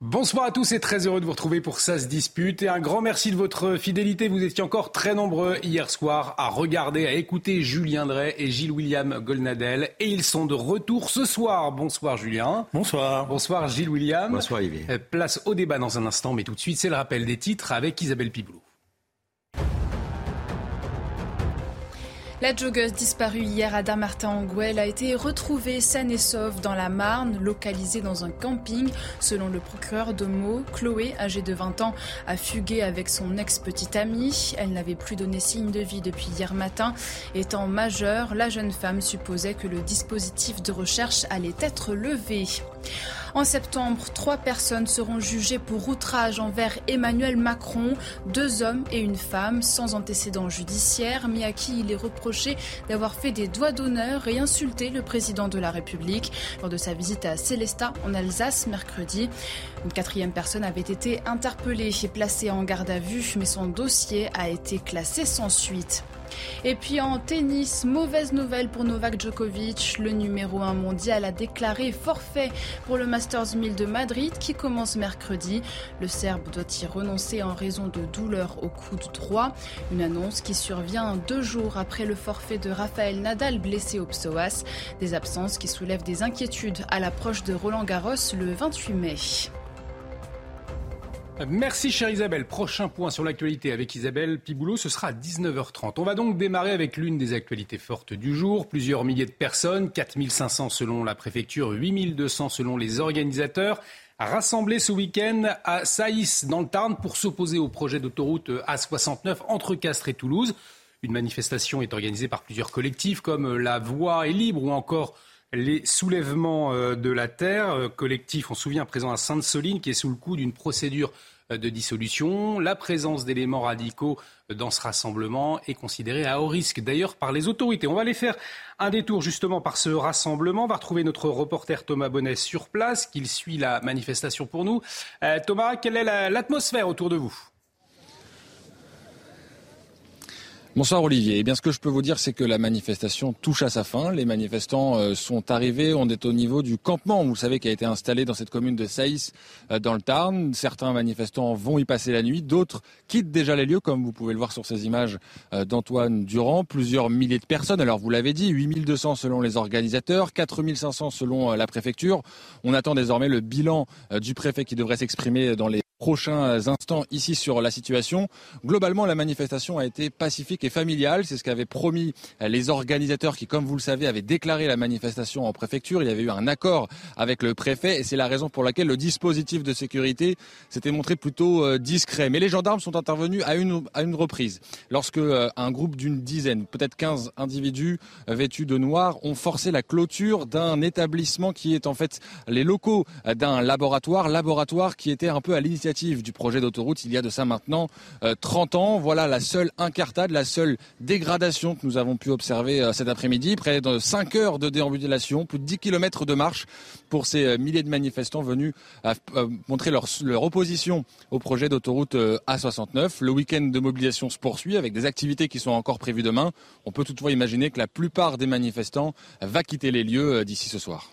Bonsoir à tous et très heureux de vous retrouver pour Ça se dispute. Et un grand merci de votre fidélité. Vous étiez encore très nombreux hier soir à regarder, à écouter Julien Drey et Gilles William Golnadel. Et ils sont de retour ce soir. Bonsoir Julien. Bonsoir. Bonsoir Gilles William. Bonsoir Olivier. Euh, Place au débat dans un instant, mais tout de suite c'est le rappel des titres avec Isabelle Piboulot. La joggeuse disparue hier à Damartin-en-Gouel a été retrouvée saine et sauve dans la Marne, localisée dans un camping. Selon le procureur de Meaux, Chloé, âgée de 20 ans, a fugué avec son ex-petite amie. Elle n'avait plus donné signe de vie depuis hier matin. Étant majeure, la jeune femme supposait que le dispositif de recherche allait être levé. En septembre, trois personnes seront jugées pour outrage envers Emmanuel Macron, deux hommes et une femme sans antécédent judiciaire, mais à qui il est reproché d'avoir fait des doigts d'honneur et insulté le président de la République lors de sa visite à Célestat en Alsace mercredi. Une quatrième personne avait été interpellée et placée en garde à vue, mais son dossier a été classé sans suite. Et puis en tennis, mauvaise nouvelle pour Novak Djokovic. Le numéro 1 mondial a déclaré forfait pour le Masters 1000 de Madrid qui commence mercredi. Le Serbe doit y renoncer en raison de douleurs au coude droit. Une annonce qui survient deux jours après le forfait de Rafael Nadal blessé au psoas. Des absences qui soulèvent des inquiétudes à l'approche de Roland Garros le 28 mai. Merci chère Isabelle. Prochain point sur l'actualité avec Isabelle Piboulot, ce sera à 19h30. On va donc démarrer avec l'une des actualités fortes du jour. Plusieurs milliers de personnes, 4500 selon la préfecture, 8200 selon les organisateurs, rassemblés ce week-end à Saïs dans le Tarn pour s'opposer au projet d'autoroute A69 entre Castres et Toulouse. Une manifestation est organisée par plusieurs collectifs comme La Voix est libre ou encore les soulèvements euh, de la terre, euh, collectif, on se souvient, présent à Sainte-Soline, qui est sous le coup d'une procédure euh, de dissolution. La présence d'éléments radicaux dans ce rassemblement est considérée à haut risque, d'ailleurs, par les autorités. On va aller faire un détour justement par ce rassemblement. On va retrouver notre reporter Thomas Bonnet sur place, qui suit la manifestation pour nous. Thomas, quelle est l'atmosphère autour de vous? Bonsoir Olivier. Eh bien, ce que je peux vous dire, c'est que la manifestation touche à sa fin. Les manifestants euh, sont arrivés. On est au niveau du campement, vous savez, qui a été installé dans cette commune de Saïs, euh, dans le Tarn. Certains manifestants vont y passer la nuit. D'autres quittent déjà les lieux, comme vous pouvez le voir sur ces images euh, d'Antoine Durand. Plusieurs milliers de personnes. Alors, vous l'avez dit, 8200 selon les organisateurs, 4500 selon la préfecture. On attend désormais le bilan du préfet qui devrait s'exprimer dans les prochains instants ici sur la situation. Globalement, la manifestation a été pacifique et familiale. C'est ce qu'avaient promis les organisateurs qui, comme vous le savez, avaient déclaré la manifestation en préfecture. Il y avait eu un accord avec le préfet et c'est la raison pour laquelle le dispositif de sécurité s'était montré plutôt euh, discret. Mais les gendarmes sont intervenus à une, à une reprise lorsque euh, un groupe d'une dizaine, peut-être 15 individus vêtus de noir ont forcé la clôture d'un établissement qui est en fait les locaux d'un laboratoire, laboratoire qui était un peu à l'initiative du projet d'autoroute il y a de ça maintenant 30 euh, ans. Voilà la seule incartade, la seule dégradation que nous avons pu observer euh, cet après-midi. Près de 5 heures de déambulation, plus de 10 km de marche pour ces euh, milliers de manifestants venus montrer leur, opposition au projet d'autoroute A69. Le week-end de mobilisation se poursuit avec des activités qui sont encore prévues demain. On peut toutefois imaginer que la plupart des manifestants va quitter les lieux d'ici ce soir.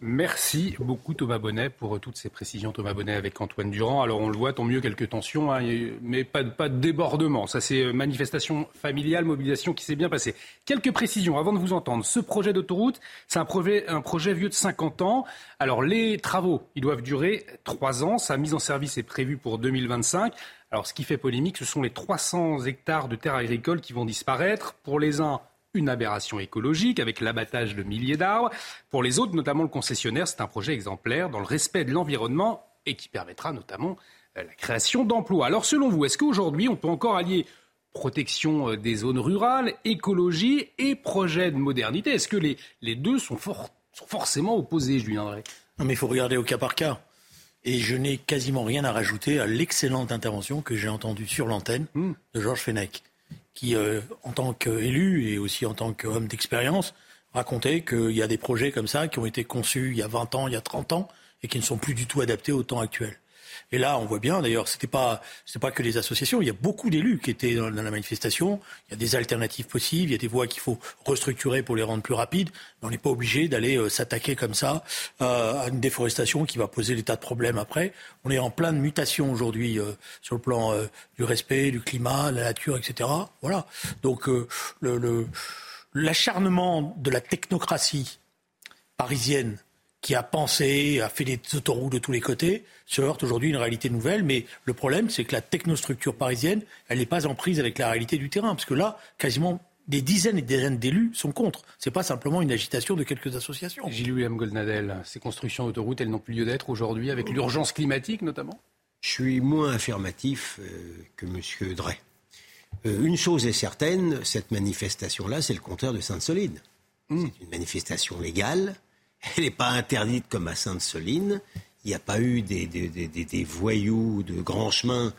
Merci beaucoup Thomas Bonnet pour toutes ces précisions. Thomas Bonnet avec Antoine Durand. Alors on le voit, tant mieux quelques tensions, hein, mais pas, de débordement. Ça c'est euh, manifestation familiale, mobilisation qui s'est bien passée. Quelques précisions avant de vous entendre. Ce projet d'autoroute, c'est un projet, un projet vieux de 50 ans. Alors les travaux, ils doivent durer 3 ans. Sa mise en service est prévue pour 2025. Alors ce qui fait polémique, ce sont les 300 hectares de terres agricoles qui vont disparaître. Pour les uns, une aberration écologique avec l'abattage de milliers d'arbres. Pour les autres, notamment le concessionnaire, c'est un projet exemplaire dans le respect de l'environnement et qui permettra notamment euh, la création d'emplois. Alors selon vous, est-ce qu'aujourd'hui on peut encore allier protection euh, des zones rurales, écologie et projet de modernité? Est-ce que les, les deux sont sont forcément opposés, Julien. Non, mais il faut regarder au cas par cas. Et je n'ai quasiment rien à rajouter à l'excellente intervention que j'ai entendue sur l'antenne Hmm. de Georges Fenech, qui, euh, en tant qu'élu et aussi en tant qu'homme d'expérience, racontait qu'il y a des projets comme ça qui ont été conçus il y a 20 ans, il y a 30 ans, et qui ne sont plus du tout adaptés au temps actuel. Et là, on voit bien, d'ailleurs, c'était pas, pas que les associations. Il y a beaucoup d'élus qui étaient dans, la manifestation. Il y a des alternatives possibles. Il y a des voies qu'il faut restructurer pour les rendre plus rapides. Mais on n'est pas obligé d'aller euh, s'attaquer comme ça euh, à une déforestation qui va poser des tas de problèmes après. On est en pleine mutation aujourd'hui euh, sur le plan du respect, du climat, de la nature, etc. Voilà. Donc, l'acharnement de la technocratie parisienne qui a pensé, a fait des autoroutes de tous les côtés, se heurte aujourd'hui à une réalité nouvelle. Mais le problème, c'est que la technostructure parisienne, elle n'est pas en prise avec la réalité du terrain. Parce que là, quasiment des dizaines et des dizaines d'élus sont contre. C'est pas simplement une agitation de quelques associations. Gilles-William Goldnadel, ces constructions d'autoroutes, elles n'ont plus lieu d'être aujourd'hui, avec l'urgence climatique notamment? Je suis moins affirmatif euh, que M. Drey. Euh, une chose est certaine, cette manifestation-là, c'est le contraire de Sainte-Soline. C'est une manifestation légale. Elle n'est pas interdite comme à Sainte-Soline. Il n'y a pas eu des, des- des- des- voyous de grands chemins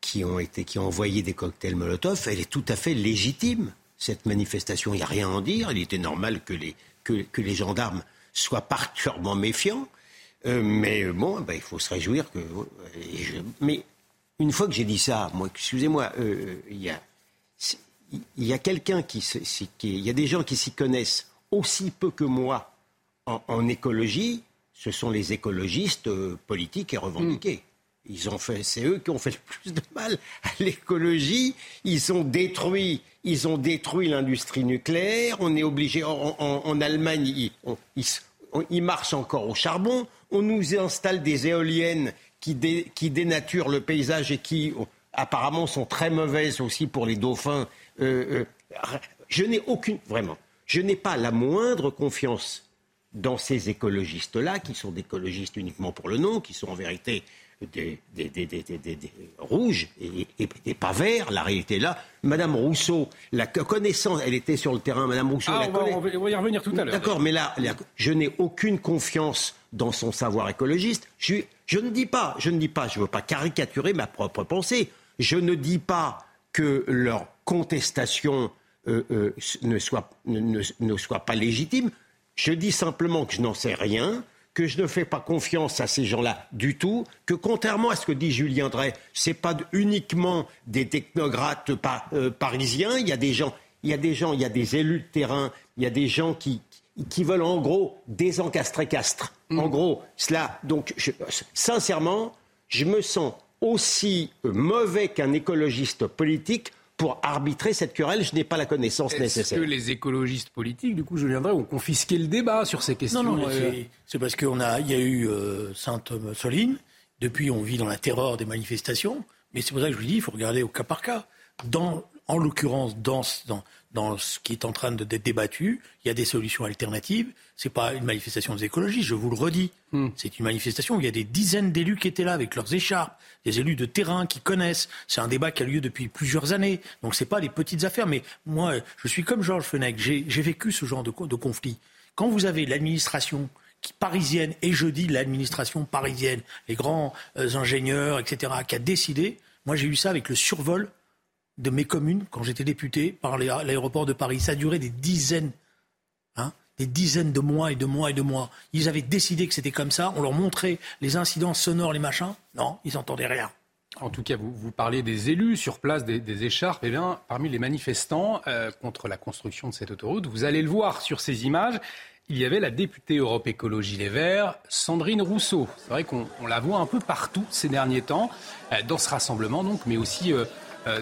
qui ont, été, qui ont envoyé des cocktails Molotov. Elle est tout à fait légitime, cette manifestation. Il n'y a rien à en dire. Il était normal que les, que, les gendarmes soient particulièrement méfiants. Euh, mais bon, ben, il faut se réjouir que. et je- mais une fois que j'ai dit ça, moi, excusez-moi, euh, il y a, y a quelqu'un qui- il y a des gens qui s'y connaissent aussi peu que moi en, en écologie. Ce sont les écologistes euh, politiques et revendiqués. Ils ont fait, c'est eux qui ont fait le plus de mal à l'écologie. Ils ont détruit, ils ont détruit l'industrie nucléaire. On est obligé, en, en- en Allemagne, ils, on- ils s- on- ils marchent encore au charbon. On nous installe des éoliennes qui, dé- qui dénaturent le paysage et qui oh, apparemment sont très mauvaises aussi pour les dauphins. Euh, euh, je n'ai aucune, vraiment, je n'ai pas la moindre confiance dans ces écologistes-là, qui sont des écologistes uniquement pour le nom, qui sont en vérité des, des- des- des- des- des- des rouges et, et- et pas verts. La réalité est là. Madame Rousseau, la connaissance, elle était sur le terrain. Madame Rousseau, Ah, la on va, on va- on va y revenir tout à l'heure. D'accord, mais là, là, je n'ai aucune confiance dans son savoir écologiste. Je, je ne dis pas, je ne dis pas, je ne veux pas caricaturer ma propre pensée. Je ne dis pas que leur contestation euh, euh, ne, soit, ne, ne- ne soit pas légitime. Je dis simplement que je n'en sais rien, que je ne fais pas confiance à ces gens-là du tout, que contrairement à ce que dit Julien Drey, c'est pas uniquement des technocrates euh, parisiens. Il y a des gens, il y a des gens, il y a des élus de terrain, il y a des gens qui qui veulent en gros désencastrer Castres. En gros, cela. Donc, je- sincèrement, je me sens aussi mauvais qu'un écologiste politique pour arbitrer cette querelle. Je n'ai pas la connaissance Est-ce nécessaire. que les écologistes politiques, du coup, Julien Drey, ont confisqué le débat sur ces questions Non, non, euh, c'est- c'est parce qu'il y a eu euh, Sainte-Soline. Depuis, on vit dans la terreur des manifestations. Mais c'est pour ça que je vous dis, il faut regarder au cas par cas. Dans, en l'occurrence, dans, ce- dans, dans ce qui est en train de- d'être débattu, il y a des solutions alternatives. C'est pas une manifestation des écologistes, je vous le redis. C'est une manifestation où il y a des dizaines d'élus qui étaient là avec leurs écharpes, des élus de terrain qui connaissent. C'est un débat qui a lieu depuis plusieurs années. Donc c'est pas des petites affaires. Mais moi, je suis comme Georges Fenech. J'ai j'ai vécu ce genre de, de conflit. Quand vous avez l'administration parisienne, et je dis l'administration parisienne, les grands euh, ingénieurs, etc., qui a décidé, moi j'ai eu ça avec le survol de mes communes quand j'étais député par l'aéroport de Paris. Ça a duré des dizaines, hein, des dizaines de mois et de mois et de mois. Ils avaient décidé que c'était comme ça. On leur montrait les incidents sonores, les machins. Non, ils n'entendaient rien. En tout cas, vous, parlez des élus sur place, des, écharpes. Eh bien, parmi les manifestants euh, contre la construction de cette autoroute, vous allez le voir sur ces images, il y avait la députée Europe Écologie Les Verts, Sandrine Rousseau. C'est vrai qu'on on la voit un peu partout ces derniers temps, euh, dans ce rassemblement donc, mais aussi euh,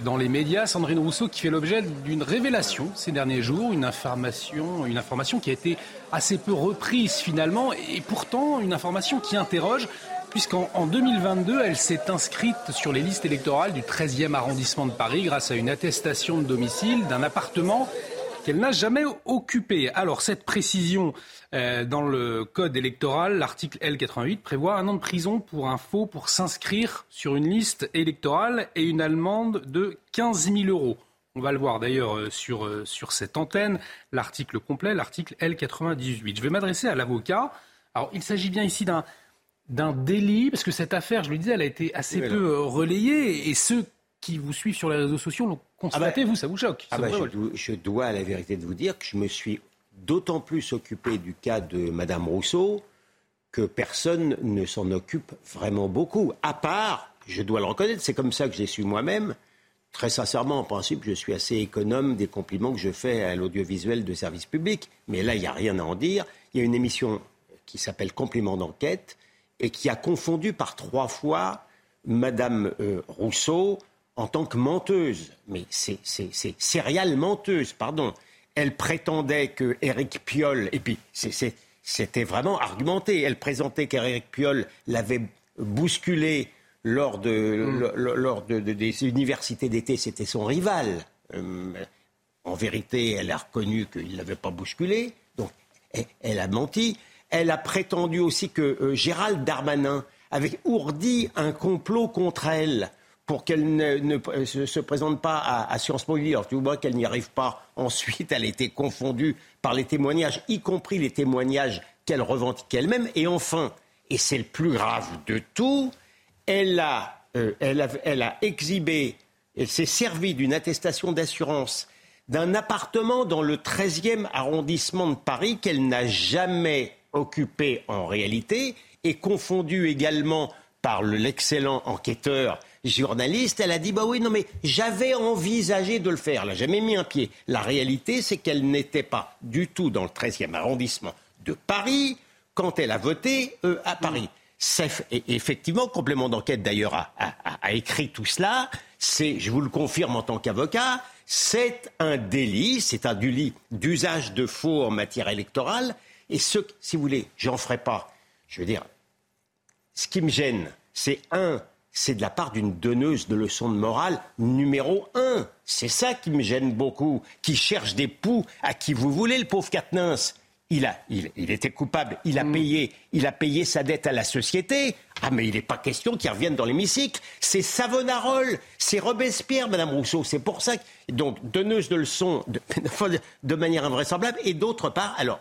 dans les médias. Sandrine Rousseau qui fait l'objet d'une révélation ces derniers jours, une information, qui a été assez peu reprise finalement, et pourtant une information qui interroge puisqu'en en 2022, elle s'est inscrite sur les listes électorales du 13e arrondissement de Paris grâce à une attestation de domicile d'un appartement qu'elle n'a jamais occupé. Alors cette précision euh, dans le code électoral, l'article L88 prévoit un an de prison pour un faux pour s'inscrire sur une liste électorale et une amende de 15 000 euros. On va le voir d'ailleurs euh, sur, euh, sur cette antenne, l'article complet, l'article L98. Je vais m'adresser à l'avocat. Alors, il s'agit bien ici d'un d'un délit, parce que cette affaire, je le disais, elle a été assez peu relayée, et ceux qui vous suivent sur les réseaux sociaux l'ont constaté, Ah bah- vous, ça vous choque Ah bah, je, dois, je dois à la vérité de vous dire que je me suis d'autant plus occupé du cas de Madame Rousseau que personne ne s'en occupe vraiment beaucoup. À part, je dois le reconnaître, c'est comme ça que j'ai su moi-même. Très sincèrement, en principe, je suis assez économe des compliments que je fais à l'audiovisuel de service public. Mais là, il n'y a rien à en dire. Il y a une émission qui s'appelle Complément d'enquête et qui a confondu par trois fois Madame euh, Rousseau en tant que menteuse. Mais c'est céréale menteuse, pardon. Elle prétendait que Éric Piolle, et puis c'était vraiment argumenté, elle présentait qu'Éric Piolle l'avait bousculé lors, de, lo- lors de- de- des universités d'été, c'était son rival. Euh, en vérité, elle a reconnu qu'il ne l'avait pas bousculé, donc elle, elle a menti. Elle a prétendu aussi que euh, Gérald Darmanin avait ourdi un complot contre elle pour qu'elle ne, euh, se, se présente pas à, Sciences Po. Alors tu vois qu'elle n'y arrive pas. Ensuite, elle a été confondue par les témoignages, y compris les témoignages qu'elle revendiquait elle-même. Et enfin, et c'est le plus grave de tout, elle a, euh, exhibé, elle s'est servie d'une attestation d'assurance d'un appartement dans le 13e arrondissement de Paris qu'elle n'a jamais occupé en réalité et confondu également par le- l'excellent enquêteur journaliste, elle a dit bah oui non mais j'avais envisagé de le faire, elle n'a jamais mis un pied. La réalité c'est qu'elle n'était pas du tout dans le 13e arrondissement de Paris quand elle a voté euh, à Paris. Et effectivement, complément d'enquête d'ailleurs a écrit tout cela. C'est, je vous le confirme en tant qu'avocat, c'est un délit, c'est un délit d'usage de faux en matière électorale. Et ce, si vous voulez, j'en ferai pas. Je veux dire, ce qui me gêne, c'est un, c'est de la part d'une donneuse de leçons de morale numéro un. C'est ça qui me gêne beaucoup, qui cherche des poux à qui vous voulez, le pauvre Quatennens. Il, a, il, il était coupable, il a, payé, il a payé sa dette à la société. Ah, mais il n'est pas question qu'il revienne dans l'hémicycle. C'est Savonarole, c'est Robespierre, Madame Rousseau. C'est pour ça que. Donc, donneuse de leçons de, de manière invraisemblable. Et d'autre part, alors,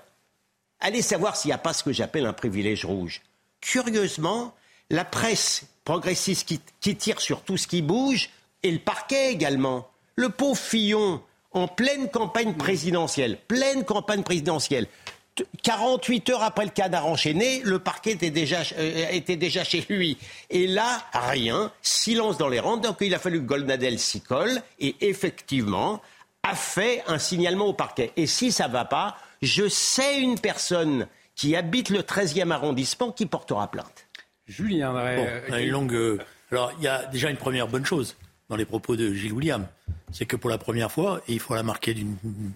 allez savoir s'il n'y a pas ce que j'appelle un privilège rouge. Curieusement, la presse progressiste qui, qui tire sur tout ce qui bouge, et le parquet également. Le pauvre Fillon, en pleine campagne présidentielle, pleine campagne présidentielle, t- 48 heures après le cadavre enchaîné, le parquet était déjà, euh, était déjà chez lui. Et là, rien, silence dans les rangs. Donc il a fallu que Goldnadel s'y colle, et effectivement, a fait un signalement au parquet. Et si ça ne va pas, je sais une personne qui habite le 13e arrondissement qui portera plainte. Julien Bon, euh, une longue. euh, Alors, il y a déjà une première bonne chose dans les propos de Gilles William. C'est que pour la première fois, et il faut la marquer d'une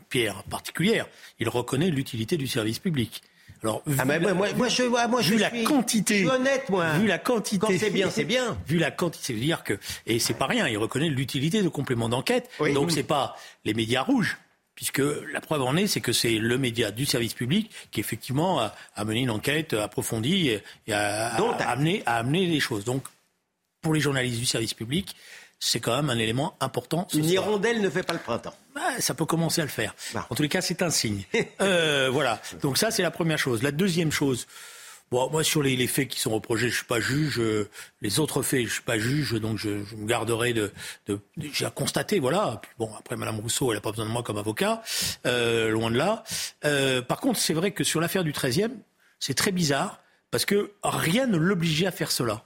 pierre particulière, il reconnaît l'utilité du service public. Alors, vu Ah, moi, la- moi, moi, je, moi, moi, je vu la suis- quantité, Je suis honnête, moi. vu la quantité, Quand c'est bien, c'est bien. Vu la quantité, veut dire que et c'est pas rien. Il reconnaît l'utilité de compléments d'enquête. Oui. Donc c'est pas les médias rouges, puisque la preuve en est, c'est que c'est le média du service public qui effectivement a, a mené une enquête approfondie et, et a, a- a amené amener les choses. Donc pour les journalistes du service public, c'est quand même un élément important. Une soir. hirondelle ne fait pas le printemps. Ah, ça peut commencer à le faire. Bon. En tous les cas, c'est un signe. Euh, voilà. Donc ça, c'est la première chose. La deuxième chose. Bon, moi, sur les, les faits qui sont reprochés, je suis pas juge. euh, les autres faits, je suis pas juge, donc je, je me garderai de. de, de- J'ai à constater, voilà. Puis bon, après, Madame Rousseau, elle a pas besoin de moi comme avocat, euh, loin de là. Euh, par contre, c'est vrai que sur l'affaire du 13e, c'est très bizarre parce que rien ne l'obligeait à faire cela.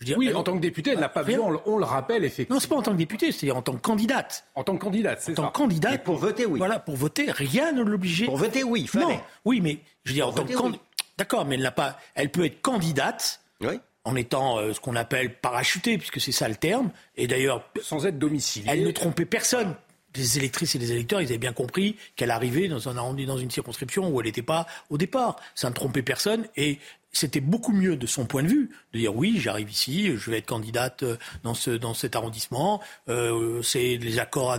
Je veux dire, Oui, elle- en tant que députée, elle n'a pas vu, on, le- on le rappelle effectivement. Non, c'est pas en tant que députée, c'est en tant que candidate. En tant que candidate, En c'est tant ça. que candidate. Et pour voter, oui. Voilà, pour voter, rien ne l'obligeait. Pour voter, oui, il fallait. Non, oui, mais je veux dire, en tant que candi- D'accord, mais elle n'a pas. Elle peut être candidate Oui. en étant euh, ce qu'on appelle parachutée, puisque c'est ça le terme. Et d'ailleurs, Sans être domiciliée. elle ne trompait personne. Les électrices et les électeurs, ils avaient bien compris qu'elle arrivait dans un arrondi, dans une circonscription où elle n'était pas au départ. Ça ne trompait personne et c'était beaucoup mieux de son point de vue de dire oui, j'arrive ici, je vais être candidate euh, dans ce dans cet arrondissement. Euh, c'est les accords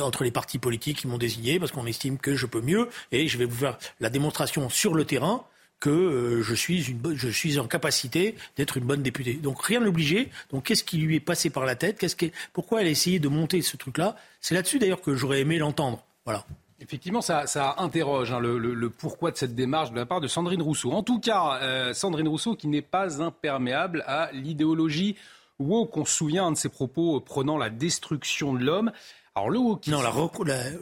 entre les partis politiques qui m'ont désigné parce qu'on estime que je peux mieux et je vais vous faire la démonstration sur le terrain que euh, je, suis une je suis en capacité d'être une bonne députée. Donc rien ne l'obligeait. Donc qu'est-ce qui lui est passé par la tête? Qu'est-ce que, Pourquoi elle a essayé de monter ce truc-là? C'est là-dessus d'ailleurs que j'aurais aimé l'entendre. Voilà. Effectivement, ça, ça interroge hein, le, pourquoi de cette démarche de la part de Sandrine Rousseau. En tout cas, euh, Sandrine Rousseau qui n'est pas imperméable à l'idéologie woke. On se souvient de ses propos prenant la destruction de l'homme. Alors le wokisme. Non,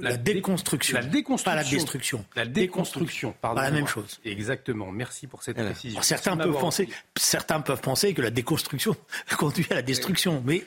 la, déconstruction. La déconstruction. Pas la destruction. La déconstruction, pardon. Pas la même chose. Exactement. Merci pour cette précision. certains peuvent penser, certains peuvent penser que la déconstruction conduit à la destruction, mais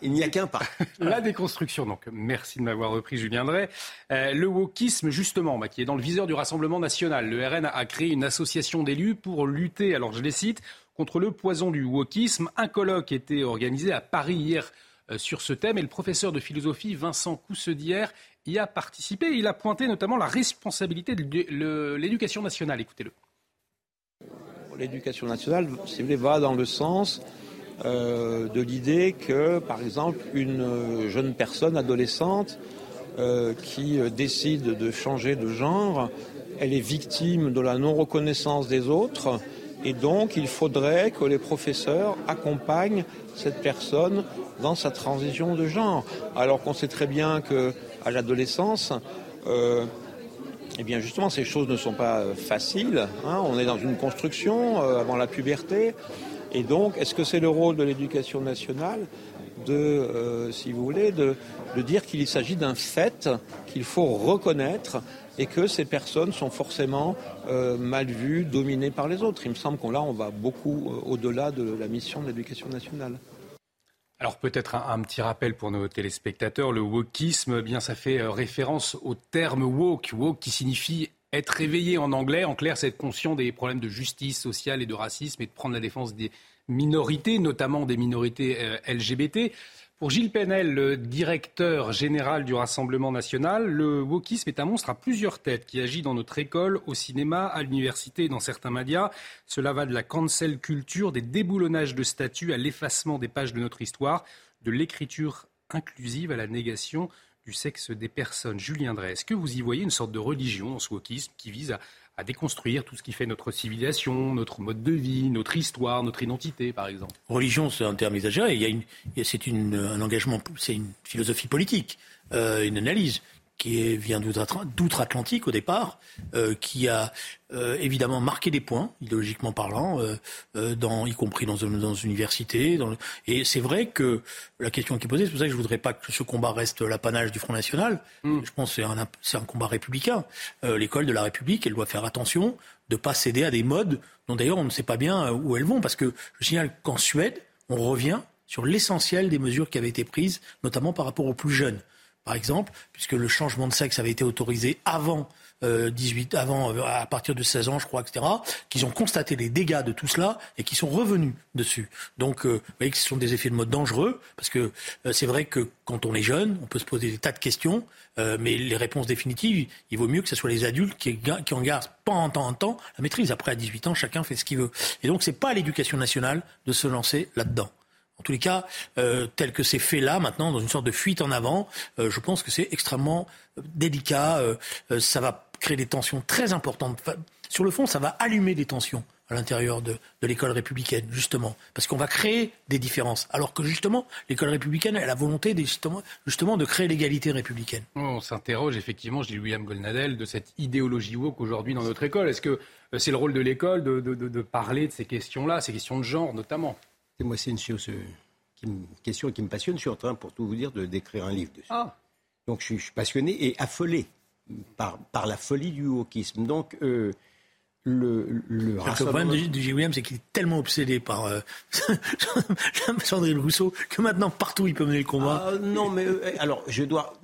il n'y a qu'un pas. la déconstruction. Donc, merci de m'avoir repris, Julien Drey. Euh, le wokisme, justement, bah, qui est dans le viseur du Rassemblement national. Le RN a créé une association d'élus pour lutter. Alors, je les cite contre le poison du wokisme. Un colloque était organisé à Paris hier sur ce thème et le professeur de philosophie Vincent Coussedière y a participé. Il a pointé notamment la responsabilité de l'éducation nationale. Écoutez-le. L'éducation nationale, si vous voulez, va dans le sens euh, de l'idée que, par exemple, une jeune personne adolescente euh, qui décide de changer de genre, elle est victime de la non-reconnaissance des autres et donc, il faudrait que les professeurs accompagnent cette personne dans sa transition de genre. Alors qu'on sait très bien qu'à l'adolescence, euh, eh bien justement, ces choses ne sont pas faciles. Hein. On est dans une construction euh, avant la puberté. Et donc, est-ce que c'est le rôle de l'éducation nationale de, euh, si vous voulez, de dire qu'il s'agit d'un fait qu'il faut reconnaître et que ces personnes sont forcément euh, mal vues, dominées par les autres. Il me semble qu'on là, on va beaucoup euh, au-delà de la mission de l'éducation nationale. Alors peut-être un, petit rappel pour nos téléspectateurs, le wokisme, eh bien ça fait euh, référence au terme woke, woke qui signifie être réveillé en anglais. En clair, c'est être conscient des problèmes de justice sociale et de racisme et de prendre la défense des minorités, notamment des minorités LGBT. Pour Gilles Penel, le directeur général du Rassemblement national, le wokisme est un monstre à plusieurs têtes qui agit dans notre école, au cinéma, à l'université et dans certains médias. Cela va de la cancel culture, des déboulonnages de statuts à l'effacement des pages de notre histoire, de l'écriture inclusive à la négation du sexe des personnes. Julien Drey, est-ce que vous y voyez une sorte de religion dans ce wokisme qui vise à à déconstruire tout ce qui fait notre civilisation, notre mode de vie, notre histoire, notre identité, par exemple. Religion, c'est un terme exagéré. Il y a c'est un engagement, c'est une philosophie politique, euh, une analyse qui vient d'outre-Atlantique au départ, euh, qui a euh, évidemment marqué des points, idéologiquement parlant, euh, dans, y compris dans, dans une université. Dans Et c'est vrai que la question qui est posée, c'est pour ça que je ne voudrais pas que ce combat reste l'apanage du Front National. Mm. Je pense que c'est un, un combat républicain. L'école de la République, elle doit faire attention de ne pas céder à des modes dont d'ailleurs on ne sait pas bien où elles vont. Parce que je signale qu'en Suède, on revient sur l'essentiel des mesures qui avaient été prises, notamment par rapport aux plus jeunes par exemple, puisque le changement de sexe avait été autorisé avant 18, euh, avant, euh, à partir de 16 ans, je crois, etc., qu'ils ont constaté les dégâts de tout cela et qui sont revenus dessus. Donc, euh, vous voyez que ce sont des effets de mode dangereux, parce que c'est vrai que quand on est jeune, on peut se poser des tas de questions, mais les réponses définitives, il vaut mieux que ce soit les adultes qui, en gardent pendant temps en temps la maîtrise. Après, à 18 ans, chacun fait ce qu'il veut. Et donc, c'est pas à l'éducation nationale de se lancer là-dedans. En tous les cas, euh, tel que c'est fait là, maintenant, dans une sorte de fuite en avant, euh, je pense que c'est extrêmement euh, délicat. ça va créer des tensions très importantes. sur le fond, ça va allumer des tensions à l'intérieur de, l'école républicaine, justement, parce qu'on va créer des différences. Alors que justement, l'école républicaine a la volonté justement, de créer l'égalité républicaine. On s'interroge effectivement, je dis William Golnadel, de cette idéologie woke aujourd'hui dans notre école. Est-ce que c'est le rôle de l'école de parler de ces questions-là, ces questions de genre notamment? Moi, c'est une, question qui me passionne. Je suis en train, pour tout vous dire, de d'écrire un livre dessus. Ah. Donc, je suis, passionné et affolé par, par la folie du wokisme. Donc, euh, le, le, problème de, J. Williams, c'est qu'il est tellement obsédé par euh, Sandrine Rousseau que maintenant, partout, il peut mener le combat. Ah, non, mais euh, alors, je dois.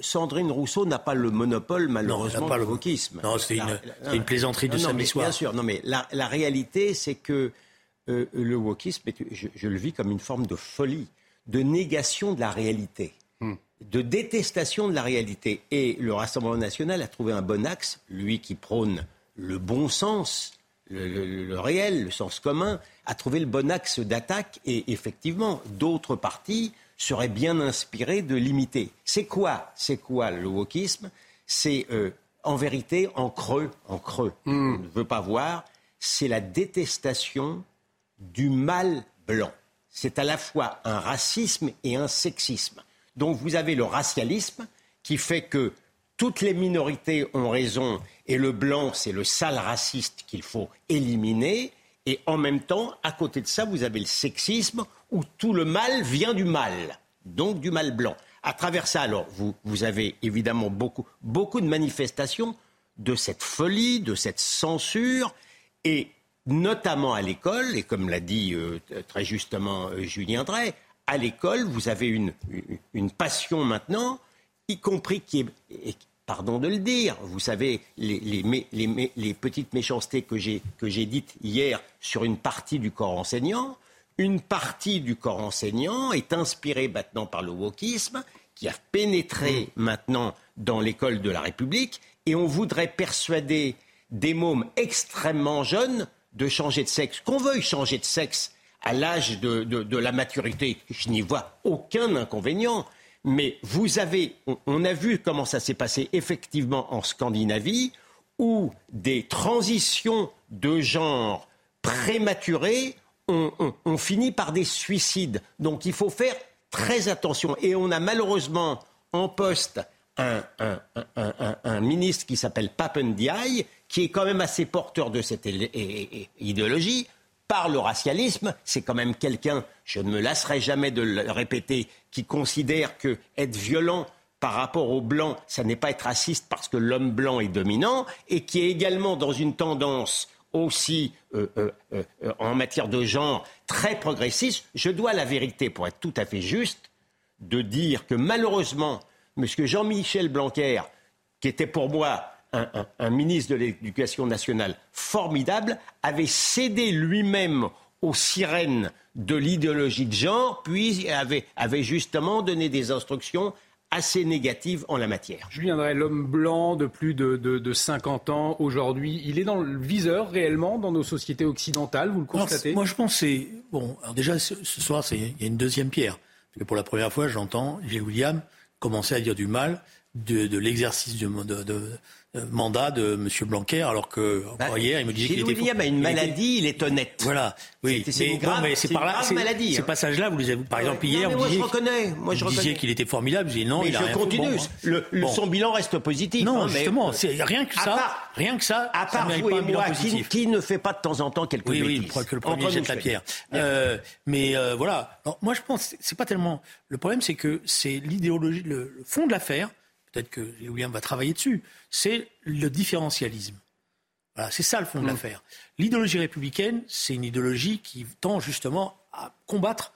Sandrine Rousseau n'a pas le monopole, malheureusement, du wokisme. Non, c'est une, une, plaisanterie de samedi soir. Bien sûr, non, mais la, la réalité, c'est que euh, le wokisme, je, le vis comme une forme de folie, de négation de la réalité, hmm. de détestation de la réalité. Et le Rassemblement national a trouvé un bon axe, lui qui prône le bon sens, le, réel, le sens commun, a trouvé le bon axe d'attaque. Et effectivement, d'autres partis seraient bien inspirés de l'imiter. C'est quoi C'est quoi le wokisme? C'est euh, en vérité, en creux, en creux, Hmm. on ne veut pas voir, c'est la détestation du mâle blanc. C'est à la fois un racisme et un sexisme. Donc vous avez le racialisme qui fait que toutes les minorités ont raison et le blanc, c'est le sale raciste qu'il faut éliminer. Et en même temps, à côté de ça, vous avez le sexisme où tout le mal vient du mal, donc du mal blanc. À travers ça, alors, vous, vous avez évidemment beaucoup, beaucoup de manifestations de cette folie, de cette censure, et notamment à l'école, et comme l'a dit euh, très justement euh, Julien Drey, à l'école, vous avez une, passion maintenant, y compris qui est, pardon de le dire, vous savez, les, petites méchancetés que j'ai que j'ai dites hier sur une partie du corps enseignant, une partie du corps enseignant est inspirée maintenant par le wokisme, qui a pénétré maintenant dans l'école de la République, et on voudrait persuader des mômes extrêmement jeunes de changer de sexe. Qu'on veuille changer de sexe à l'âge de, de- la maturité, je n'y vois aucun inconvénient. Mais vous avez, on, a vu comment ça s'est passé effectivement en Scandinavie, où des transitions de genre prématurées ont, fini par des suicides. Donc il faut faire très attention. Et on a malheureusement en poste un- un- un ministre qui s'appelle Papendiaï, qui est quand même assez porteur de cette idéologie. Par le racialisme, c'est quand même quelqu'un, je ne me lasserai jamais de le répéter, qui considère que être violent par rapport aux blancs, ça n'est pas être raciste parce que l'homme blanc est dominant, et qui est également dans une tendance aussi euh, euh, euh, en matière de genre très progressiste. Je dois la vérité, pour être tout à fait juste, de dire que malheureusement, M. Jean-Michel Blanquer, qui était pour moi un, un- un ministre de l'Éducation nationale formidable, avait cédé lui-même aux sirènes de l'idéologie de genre, puis avait, avait justement donné des instructions assez négatives en la matière. Julien Drey, l'homme blanc de plus de, de- de 50 ans aujourd'hui, il est dans le viseur réellement dans nos sociétés occidentales, vous le Alors, constatez? moi, je pense que c'est. Bon, alors déjà, ce, ce soir, c'est- il y a une deuxième pierre. Parce que pour la première fois, j'entends Gilles William commencer à dire du mal de, de l'exercice de, de- de mandat de M. Blanquer, alors que encore Bah, hier, il me disait qu'il était. William a une il était- maladie, il est honnête. Voilà, oui. C'est- mais, une grave- non, mais c'est par une là. maladie, Ces hein. passages-là, vous les avez. Par exemple, Non, hier, mais vous disiez, moi, je vous disiez qu'il était formidable. Je dis non, Mais il a je rien continue. bon, le, Bon. Son bilan reste positif. Non, hein, mais- justement, c'est rien que ça. part- rien que ça. À ça part mérite vous pas et moi, qui, ne fait pas de temps en temps quelques Oui, oui, bêtises. que le premier jette la pierre. Euh, mais euh, voilà. Moi, je pense c'est pas tellement. Le problème, c'est que c'est l'idéologie, le fond de l'affaire. Peut-être que William va travailler dessus. C'est le différentialisme. Voilà, c'est ça le fond de l'affaire. L'idéologie républicaine, c'est une idéologie qui tend justement à combattre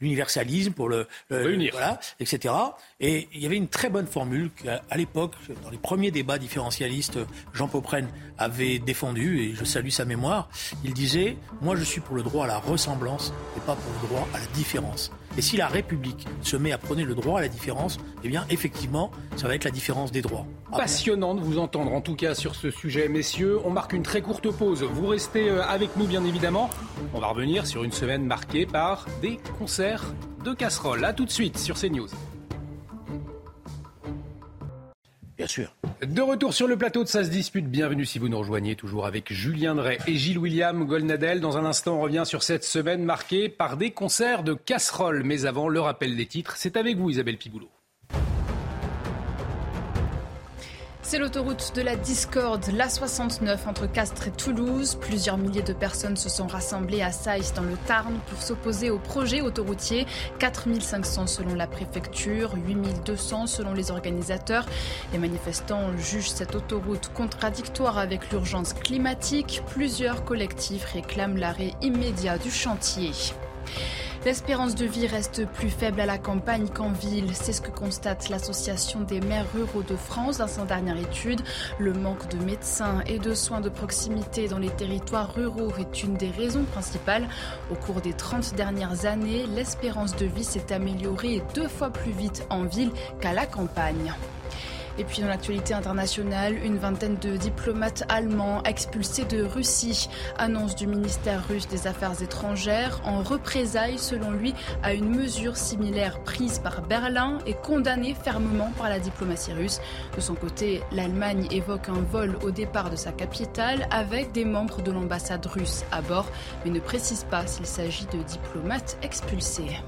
l'universalisme, pour le, le- Réunir. voilà, etc. Et il y avait une très bonne formule qu'à à l'époque, dans les premiers débats différentialistes, Jean Popren avait défendu, et je salue sa mémoire. Il disait Moi, je suis pour le droit à la ressemblance et pas pour le droit à la différence. Et si la République se met à prôner le droit à la différence, eh bien, effectivement, ça va être la différence des droits. Passionnant de vous entendre, en tout cas sur ce sujet, messieurs. On marque une très courte pause. Vous restez euh, avec nous, bien évidemment. On va revenir sur une semaine marquée par des concerts de casseroles. A tout de suite sur CNews. Bien sûr. De retour sur le plateau de Ça se dispute, bienvenue si vous nous rejoignez, toujours avec Julien Drey et Gilles William Golnadel. Dans un instant, on revient sur cette semaine marquée par des concerts de casseroles. Mais avant, le rappel des titres, c'est avec vous Isabelle Piboulot. C'est l'autoroute de la discorde, l'A69 entre Castres et Toulouse. Plusieurs milliers de personnes se sont rassemblées à Saïs dans le Tarn pour s'opposer au projet autoroutier. 4500 selon la préfecture, 8200 selon les organisateurs. Les manifestants jugent cette autoroute contradictoire avec l'urgence climatique. Plusieurs collectifs réclament l'arrêt immédiat du chantier. L'espérance de vie reste plus faible à la campagne qu'en ville. C'est ce que constate l'Association des maires ruraux de France dans sa dernière étude. Le manque de médecins et de soins de proximité dans les territoires ruraux est une des raisons principales. Au cours des 30 dernières années, l'espérance de vie s'est améliorée deux fois plus vite en ville qu'à la campagne. Et puis dans l'actualité internationale, une vingtaine de diplomates allemands expulsés de Russie. Annonce du ministère russe des Affaires étrangères en représailles, selon lui, à une mesure similaire prise par Berlin et condamnée fermement par la diplomatie russe. De son côté, l'Allemagne évoque un vol au départ de sa capitale avec des membres de l'ambassade russe à bord, mais ne précise pas s'il s'agit de diplomates expulsés.